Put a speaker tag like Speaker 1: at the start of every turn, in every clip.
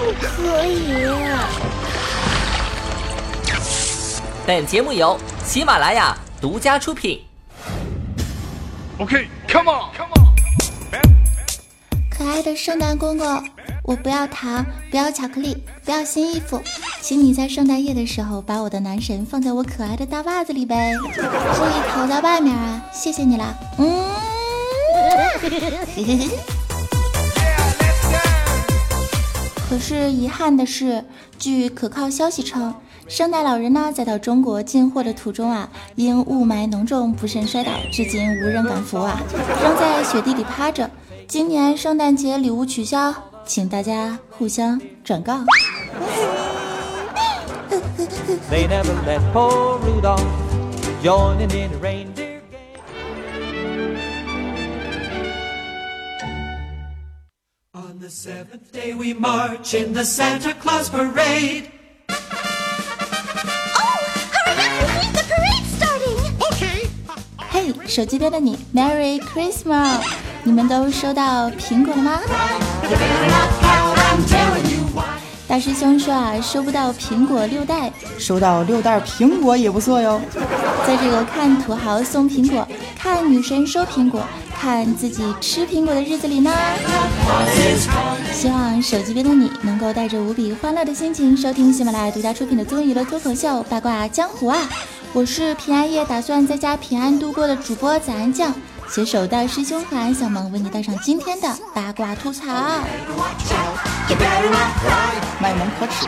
Speaker 1: 不可以。
Speaker 2: 本节目由喜马拉雅独家出品。
Speaker 3: OK，Come on，Come on。
Speaker 4: 可爱的圣诞公公，我不要糖，不要巧克力，不要新衣服，请你在圣诞夜的时候把我的男神放在我可爱的大袜子里呗，注意逃在外面啊！谢谢你啦，嗯。可是遗憾的是，据可靠消息称，圣诞老人呢在到中国进货的途中啊，因雾霾浓重不慎摔倒，至今无人敢扶啊，仍在雪地里趴着。今年圣诞节礼物取消，请大家互相转告。嘿，手机边的你，Merry Christmas！你们都收到苹果了吗？大师兄说啊，收不到苹果六代，
Speaker 5: 收到六袋苹果也不错哟。
Speaker 4: 在这个看土豪送苹果，看女神收苹果，看自己吃苹果的日子里呢，希望手机边的你能够带着无比欢乐的心情收听喜马拉雅独家出品的综艺娱乐脱口秀《八卦江湖》啊！我是平安夜打算在家平安度过的主播早安酱。携手大师兄和安小萌为你带上今天的八卦吐槽，
Speaker 5: 卖萌可耻。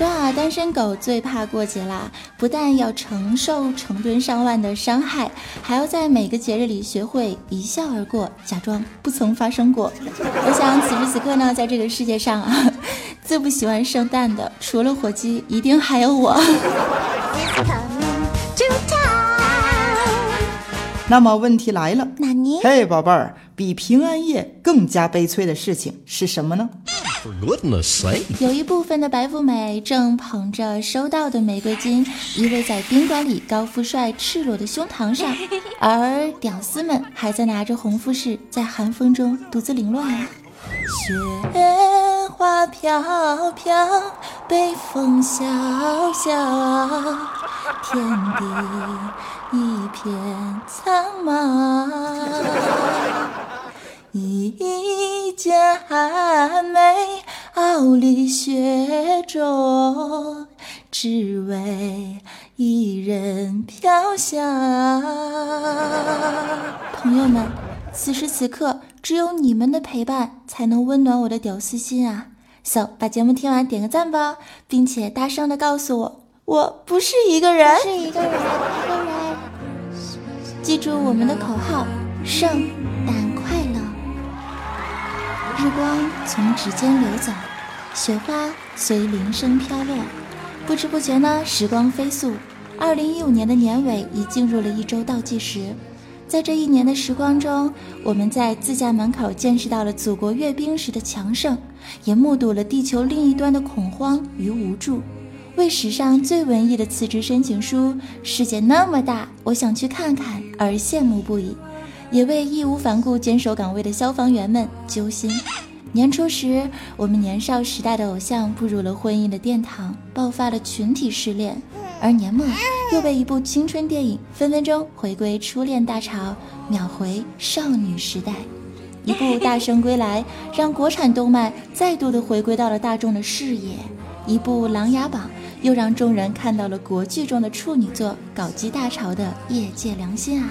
Speaker 4: 说啊，单身狗最怕过节啦！不但要承受成吨上万的伤害，还要在每个节日里学会一笑而过，假装不曾发生过。我想此时此刻呢，在这个世界上啊，最不喜欢圣诞的，除了火鸡，一定还有我。
Speaker 5: 那么问题来了，
Speaker 4: 纳尼？
Speaker 5: 嘿，宝贝儿，比平安夜更加悲催的事情是什么呢？
Speaker 4: 有一部分的白富美正捧着收到的玫瑰金依偎在宾馆里高富帅赤裸的胸膛上，而屌丝们还在拿着红富士在寒风中独自凌乱。雪花飘飘，北风萧萧，天地一片苍茫。一剑寒梅，傲立雪中，只为一人飘香。朋友们，此时此刻，只有你们的陪伴，才能温暖我的屌丝心啊！So，把节目听完，点个赞吧，并且大声的告诉我，我不是一个人，是一个人，一个人。记住我们的口号：圣诞快乐。日光从指尖流走，雪花随铃声飘落。不知不觉呢，时光飞速。二零一五年的年尾已进入了一周倒计时。在这一年的时光中，我们在自家门口见识到了祖国阅兵时的强盛，也目睹了地球另一端的恐慌与无助。为史上最文艺的辞职申请书“世界那么大，我想去看看”而羡慕不已。也为义无反顾坚守岗位的消防员们揪心。年初时，我们年少时代的偶像步入了婚姻的殿堂，爆发了群体失恋；而年末，又被一部青春电影分分钟回归初恋大潮，秒回少女时代。一部《大圣归来》让国产动漫再度的回归到了大众的视野；一部《琅琊榜》又让众人看到了国剧中的处女作搞基大潮的业界良心啊！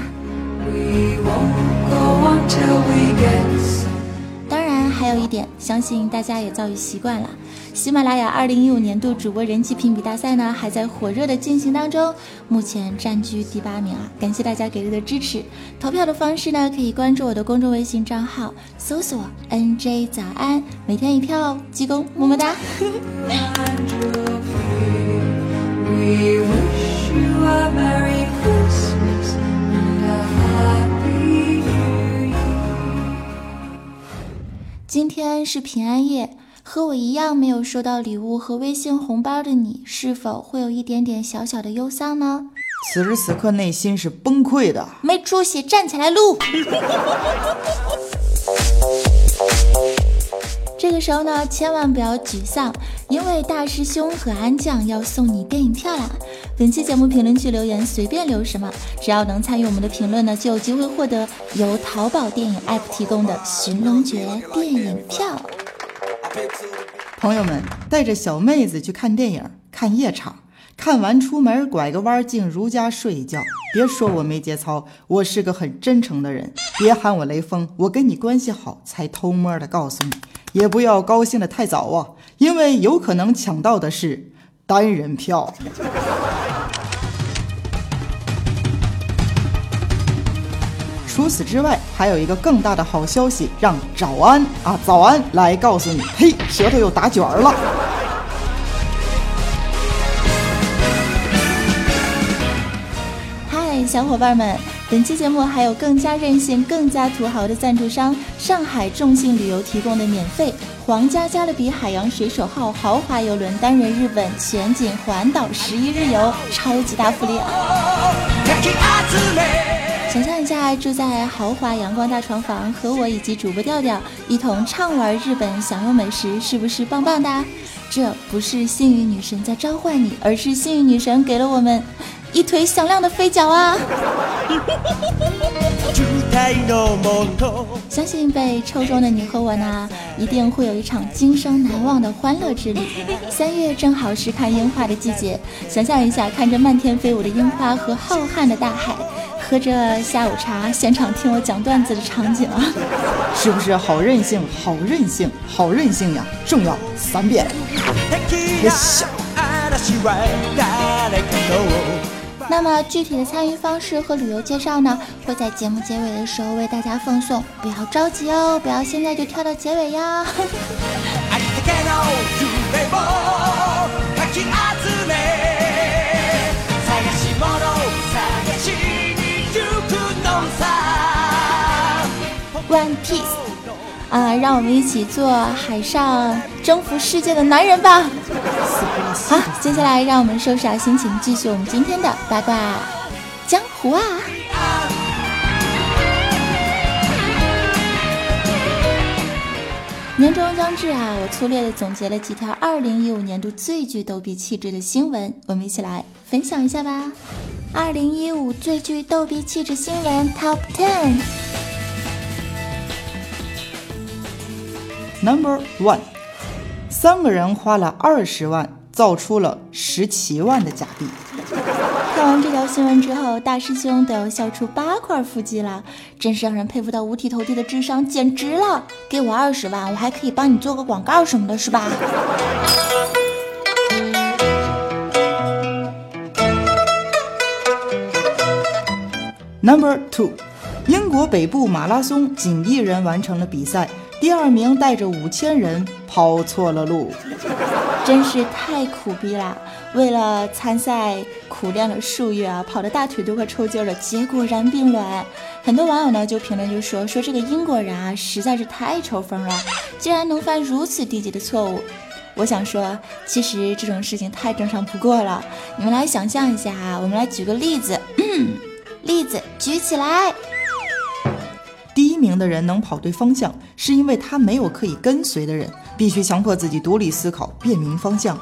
Speaker 4: 当然。还有一点，相信大家也早已习惯了。喜马拉雅二零一五年度主播人气评比大赛呢，还在火热的进行当中，目前占据第八名啊！感谢大家给力的支持。投票的方式呢，可以关注我的公众微信账号，搜索 NJ 早安，每天一票哦，鞠躬，么么哒。今天是平安夜。和我一样没有收到礼物和微信红包的你，是否会有一点点小小的忧伤呢？
Speaker 5: 此时此刻内心是崩溃的，
Speaker 4: 没出息，站起来录。这个时候呢，千万不要沮丧，因为大师兄和安酱要送你电影票啦！本期节目评论区留言随便留什么，只要能参与我们的评论呢，就有机会获得由淘宝电影 app 提供的《寻龙诀》电影票。
Speaker 5: 朋友们带着小妹子去看电影，看夜场，看完出门拐个弯进如家睡一觉。别说我没节操，我是个很真诚的人。别喊我雷锋，我跟你关系好才偷摸的告诉你。也不要高兴的太早啊，因为有可能抢到的是单人票。除此之外，还有一个更大的好消息，让早安啊早安来告诉你，嘿，舌头又打卷儿了。
Speaker 4: 嗨，小伙伴们，本期节目还有更加任性、更加土豪的赞助商——上海众信旅游提供的免费皇家加勒比海洋水手号豪华游轮单人日本全景环岛十一日游，超级大福利啊！想象一下，住在豪华阳光大床房，和我以及主播调调一同畅玩日本，享用美食，是不是棒棒的？这不是幸运女神在召唤你，而是幸运女神给了我们一腿响亮的飞脚啊！相信被抽中的你和我呢，一定会有一场今生难忘的欢乐之旅。三月正好是看樱花的季节，想象一下，看着漫天飞舞的樱花和浩瀚的大海。喝着下午茶，现场听我讲段子的场景啊，
Speaker 5: 是不是好任性？好任性，好任性呀！重要三遍。
Speaker 4: 那么具体的参与方式和旅游介绍呢，会在节目结尾的时候为大家奉送，不要着急哦，不要现在就跳到结尾呀。One Piece，啊，让我们一起做海上征服世界的男人吧！好，接下来让我们收拾好心情，继续我们今天的八卦江湖啊！年终将至啊，我粗略的总结了几条二零一五年度最具逗比气质的新闻，我们一起来分享一下吧。二零一五最具逗比气质新闻 Top Ten。
Speaker 5: Number one，三个人花了二十万造出了十七万的假币。
Speaker 4: 看完这条新闻之后，大师兄都要笑出八块腹肌了，真是让人佩服到五体投地的智商，简直了！给我二十万，我还可以帮你做个广告什么的，是吧
Speaker 5: ？Number two，英国北部马拉松仅一人完成了比赛。第二名带着五千人跑错了路，
Speaker 4: 真是太苦逼了！为了参赛苦练了数月啊，跑的大腿都快抽筋了，结果然并卵。很多网友呢就评论就说说这个英国人啊实在是太抽风了，竟然能犯如此低级的错误。我想说，其实这种事情太正常不过了。你们来想象一下啊，我们来举个例子，例子举起来。
Speaker 5: 第一名的人能跑对方向，是因为他没有可以跟随的人，必须强迫自己独立思考，辨明方向。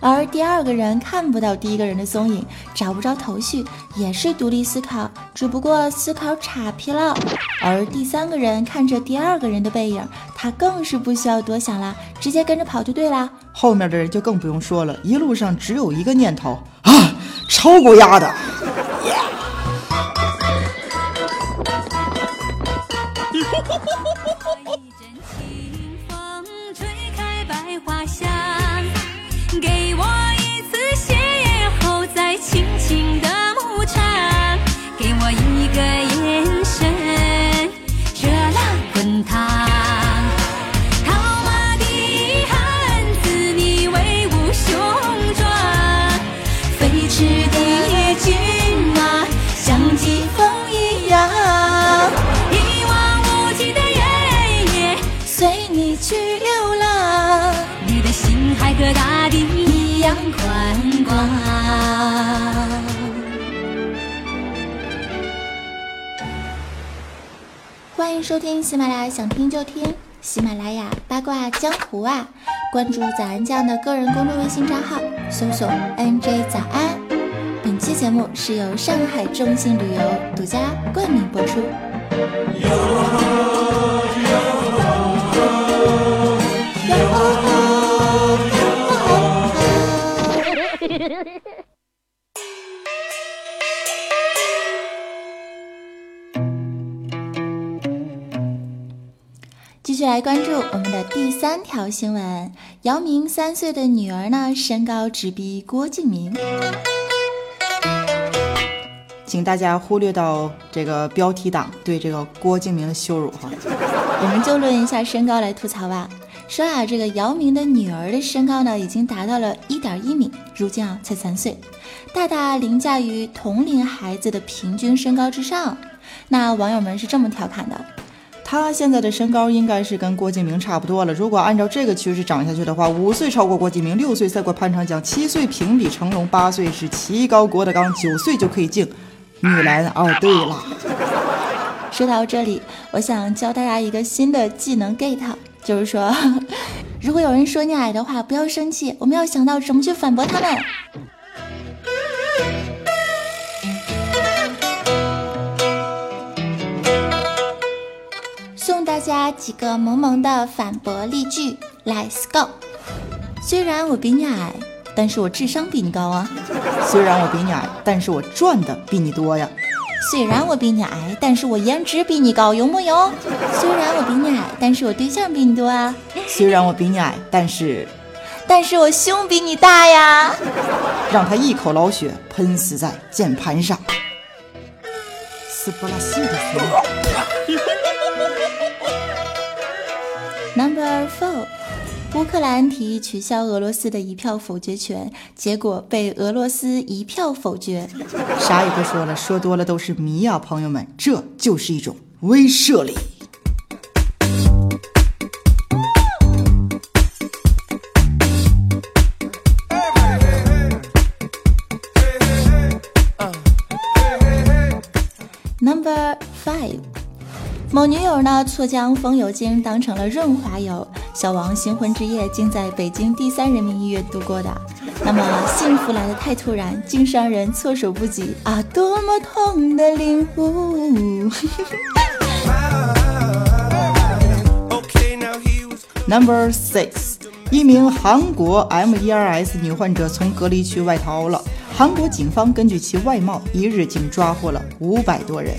Speaker 4: 而第二个人看不到第一个人的踪影，找不着头绪，也是独立思考，只不过思考岔劈了。而第三个人看着第二个人的背影，他更是不需要多想了，直接跟着跑就对了。
Speaker 5: 后面的人就更不用说了，一路上只有一个念头啊，超过丫的。
Speaker 4: 给我。收听喜马拉雅，想听就听喜马拉雅八卦江湖啊！关注早安酱的个人公众微信账号，搜索 “nj 早安”。本期节目是由上海中信旅游独家冠名播出。来关注我们的第三条新闻：姚明三岁的女儿呢，身高直逼郭敬明。
Speaker 5: 请大家忽略到这个标题党对这个郭敬明的羞辱哈。
Speaker 4: 我们就论一下身高来吐槽吧。说啊，这个姚明的女儿的身高呢，已经达到了一点一米，如今啊才三岁，大大凌驾于同龄孩子的平均身高之上。那网友们是这么调侃的：
Speaker 5: 他现在的身高应该是跟郭敬明差不多了。如果按照这个趋势长下去的话，五岁超过郭敬明，六岁赛过潘长江，七岁平比成龙，八岁是棋高郭德纲，九岁就可以进女篮。哦，对了，
Speaker 4: 说到这里，我想教大家一个新的技能 get，就是说，如果有人说你矮的话，不要生气，我们要想到怎么去反驳他们。送大家几个萌萌的反驳例句，Let's go。虽然我比你矮，但是我智商比你高啊。
Speaker 5: 虽然我比你矮，但是我赚的比你多呀。
Speaker 4: 虽然我比你矮，但是我颜值比你高，有木有？虽然我比你矮，但是我对象比你多啊。
Speaker 5: 虽然我比你矮，但是，
Speaker 4: 但是我胸比你大呀。
Speaker 5: 让他一口老血喷死在键盘上。斯波拉西的斯。
Speaker 4: Number four，乌克兰提议取消俄罗斯的一票否决权，结果被俄罗斯一票否决。
Speaker 5: 啥也不说了，说多了都是迷啊、朋友们，这就是一种威慑力。
Speaker 4: 某女友呢错将风油精当成了润滑油，小王新婚之夜竟在北京第三人民医院度过的。那么幸福来得太突然，竟让人措手不及啊！多么痛的领悟。
Speaker 5: Number six，一名韩国 MERS 女患者从隔离区外逃了。韩国警方根据其外貌，一日竟抓获了五百多人。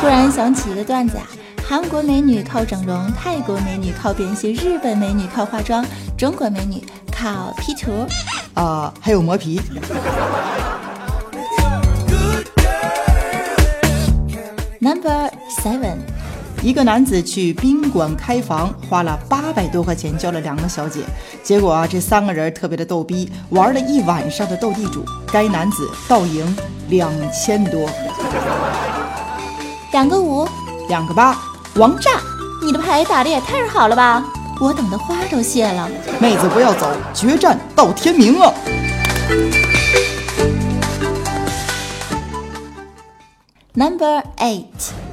Speaker 4: 突然想起一个段子啊，韩国美女靠整容，泰国美女靠变性，日本美女靠化妆，中国美女靠 P 图。
Speaker 5: 啊、还有磨皮。
Speaker 4: Number seven，
Speaker 5: 一个男子去宾馆开房，花了八百多块钱交了两个小姐，结果啊，这三个人特别的逗逼，玩了一晚上的斗地主，该男子倒赢两千多，
Speaker 4: 两个五，
Speaker 5: 两个八，王炸！
Speaker 4: 你的牌打的也太好了吧！我等的花都谢了。
Speaker 5: 妹子不要走，决战到天明啊
Speaker 4: ！Number eight，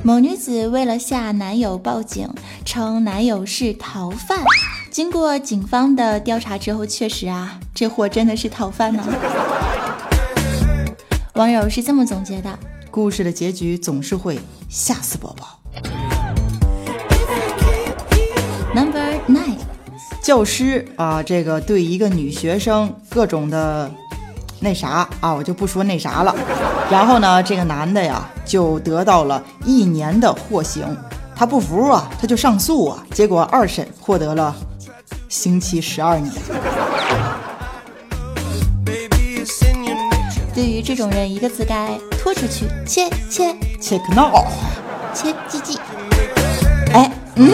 Speaker 4: 某女子为了吓男友报警，称男友是逃犯。经过警方的调查之后，确实啊，这货真的是逃犯呢。网友是这么总结的：
Speaker 5: 故事的结局总是会吓死宝宝。
Speaker 4: Number nine，
Speaker 5: 教师啊，这个对一个女学生各种的那啥啊，我就不说那啥了。然后呢，这个男的呀就得到了一年的获刑，他不服啊，他就上诉啊，结果二审获得了刑期十二年。
Speaker 4: 对于这种人，一个字该拖出去，切切
Speaker 5: Check now，
Speaker 4: 切鸡鸡。
Speaker 5: 哎，嗯。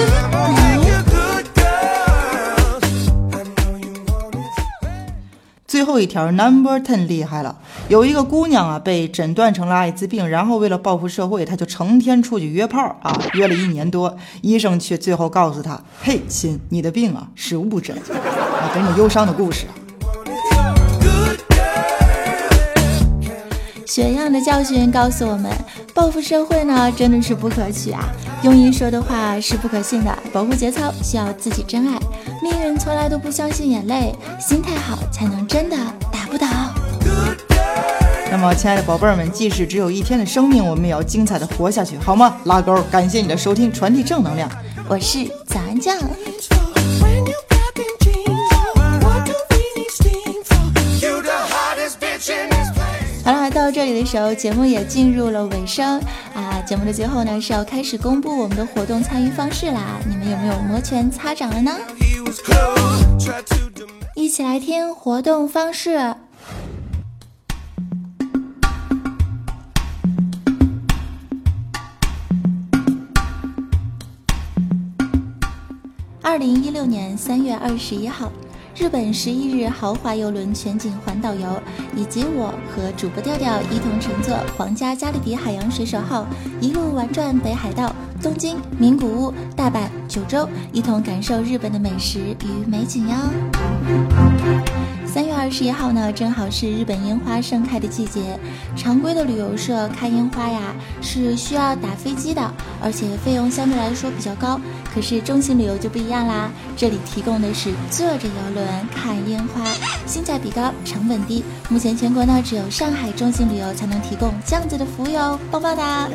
Speaker 5: 最后一条 Number Ten 厉害了，有一个姑娘啊被诊断成了艾滋病，然后为了报复社会，她就成天出去约炮啊，约了一年多，医生却最后告诉她：“嘿，亲，你的病啊是误诊。”啊，给你忧伤的故事
Speaker 4: 血样的教训告诉我们，报复社会呢真的是不可取啊！庸医说的话是不可信的，保护节操需要自己真爱，命运从来都不相信眼泪，心态好才能真的打不倒。
Speaker 5: 那么，亲爱的宝贝儿们，即使只有一天的生命，我们也要精彩的活下去，好吗？拉钩！感谢你的收听，传递正能量。
Speaker 4: 我是早安酱。到这里的时候，节目也进入了尾声啊。节目的最后呢，是要开始公布我们的活动参与方式啦。你们有没有摩拳擦掌了呢？一起来听活动方式。二零一六年三月二十一号，日本十一日豪华游轮全景环岛游，以及我和主播调调一同乘坐皇家加勒比海洋水手号，一路玩转北海道、东京、名古屋、大阪、九州，一同感受日本的美食与美景哟。三月二十一号呢，正好是日本樱花盛开的季节。常规的旅游社看樱花呀，是需要打飞机的，而且费用相对来说比较高。可是中型旅游就不一样啦，这里提供的是坐着游轮看樱花，性价比高，成本低。目前全国呢，只有上海中型旅游才能提供这样子的服务哟，棒棒哒！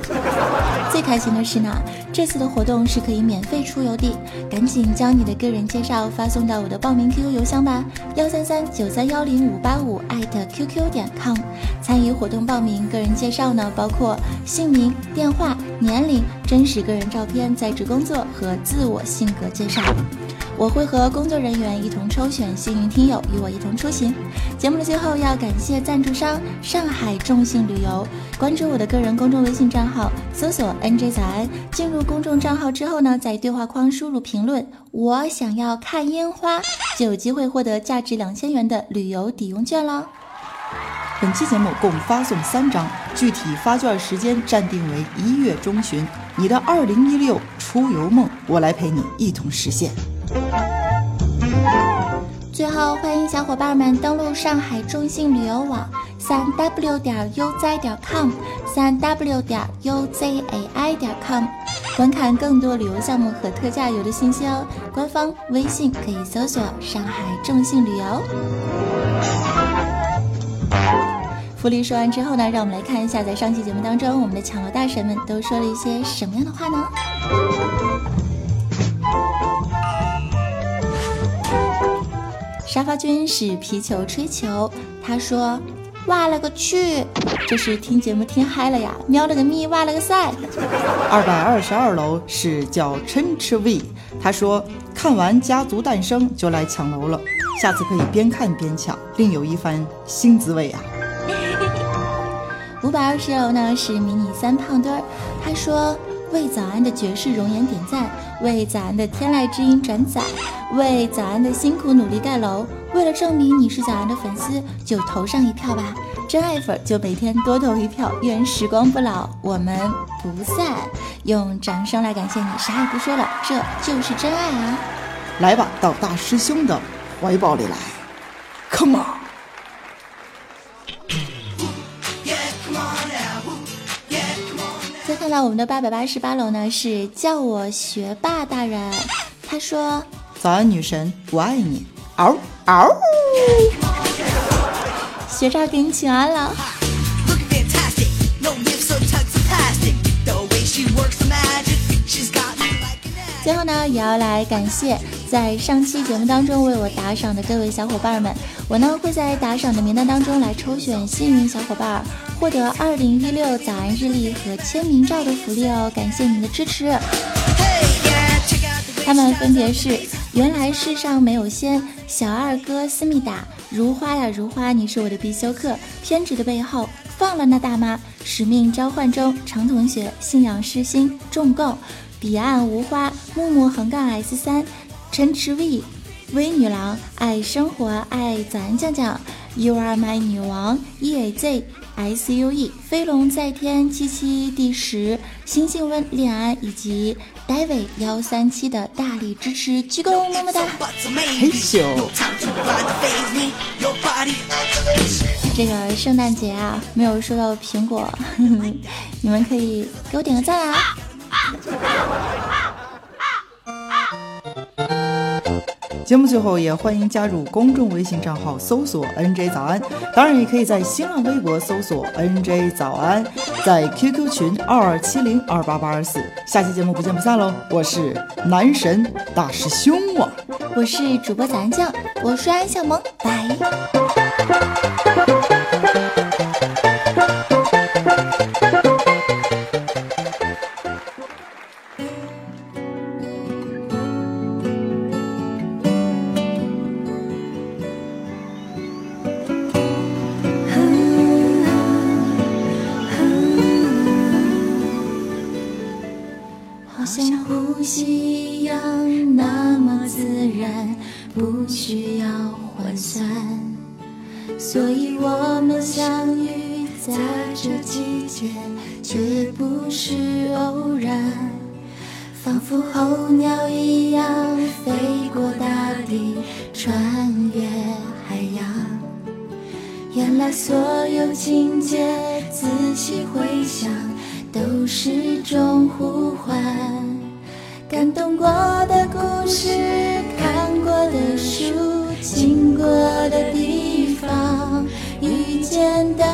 Speaker 4: 最开心的是呢，这次的活动是可以免费出邮递，赶紧将你的个人介绍发送到我的报名 QQ 邮箱吧，幺三三。九三幺零五八五艾特 QQ 点 com，参与活动报名，个人介绍呢包括姓名、电话、年龄、真实个人照片、在职工作和自我性格介绍。我会和工作人员一同抽选幸运听友，与我一同出行。节目的最后要感谢赞助商上海众信旅游。关注我的个人公众微信账号，搜索 NJ 早安。进入公众账号之后呢，在对话框输入评论“我想要看烟花”，就有机会获得价值两千元的旅游抵用券了。
Speaker 5: 本期节目共发送三张，具体发券时间暂定为一月中旬。你的二零一六出游梦，我来陪你一同实现。
Speaker 4: 最后，欢迎小伙伴们登录上海中信旅游网，三 w 点 uz 点 com，三 w 点 uzai 点 com，观看更多旅游项目和特价游的信息哦。官方微信可以搜索“上海中信旅游”。福利说完之后呢，让我们来看一下，在上期节目当中，我们的抢楼大神们都说了一些什么样的话呢？沙发君是皮球吹球，他说：“哇了个去，这是听节目听嗨了呀！喵了个咪，哇了个塞。”
Speaker 5: 二百二十二楼是叫琛吃 V，他说：“看完家族诞生就来抢楼了，下次可以边看边抢，另有一番新滋味啊！”
Speaker 4: 五百二十楼呢是迷你三胖墩儿，他说。为早安的绝世容颜点赞，为早安的天籁之音转载，为早安的辛苦努力盖楼。为了证明你是早安的粉丝，就投上一票吧！真爱粉就每天多投一票。愿时光不老，我们不散。用掌声来感谢你，啥也不说了，这就是真爱啊！
Speaker 5: 来吧，到大师兄的怀抱里来，Come on！
Speaker 4: 看到我们的八百八十八楼呢，是叫我学霸大人。他说：“
Speaker 5: 早安，女神，我爱你。”嗷嗷，
Speaker 4: 学渣给你请安了。最后呢，也要来感谢在上期节目当中为我打赏的各位小伙伴们。我呢会在打赏的名单当中来抽选幸运小伙伴，获得二零一六早安日历和签名照的福利哦！感谢您的支持。他们分别是：原来世上没有仙，小二哥思密达，如花呀如花，你是我的必修课，偏执的背后，放了那大妈，使命召唤中，程同学，信仰失心，重构。彼岸无花，木木横杠 S 三，陈池 V，微女郎，爱生活，爱咱酱酱，You are my 女王，E A Z S U E，飞龙在天，七七第十，星星温恋安以及 David 幺三七的大力支持，鞠躬么么哒，这个圣诞节啊，没有收到苹果，你们可以给我点个赞啊！
Speaker 5: 节目最后也欢迎加入公众微信账号，搜索 “nj 早安”，当然也可以在新浪微博搜索 “nj 早安”，在 QQ 群二二七零二八八二四。下期节目不见不散喽！我是男神大师兄啊，
Speaker 4: 我是主播早安酱，我是安小萌，拜。像呼吸一样那么自然不需要换算，所以我们相遇在这季节，绝不是偶然。仿佛候鸟一样飞过大地，穿越海洋。原来所有情节，仔细回想，都是种呼唤。感动过的故事，看过的书，经过的地方，遇见的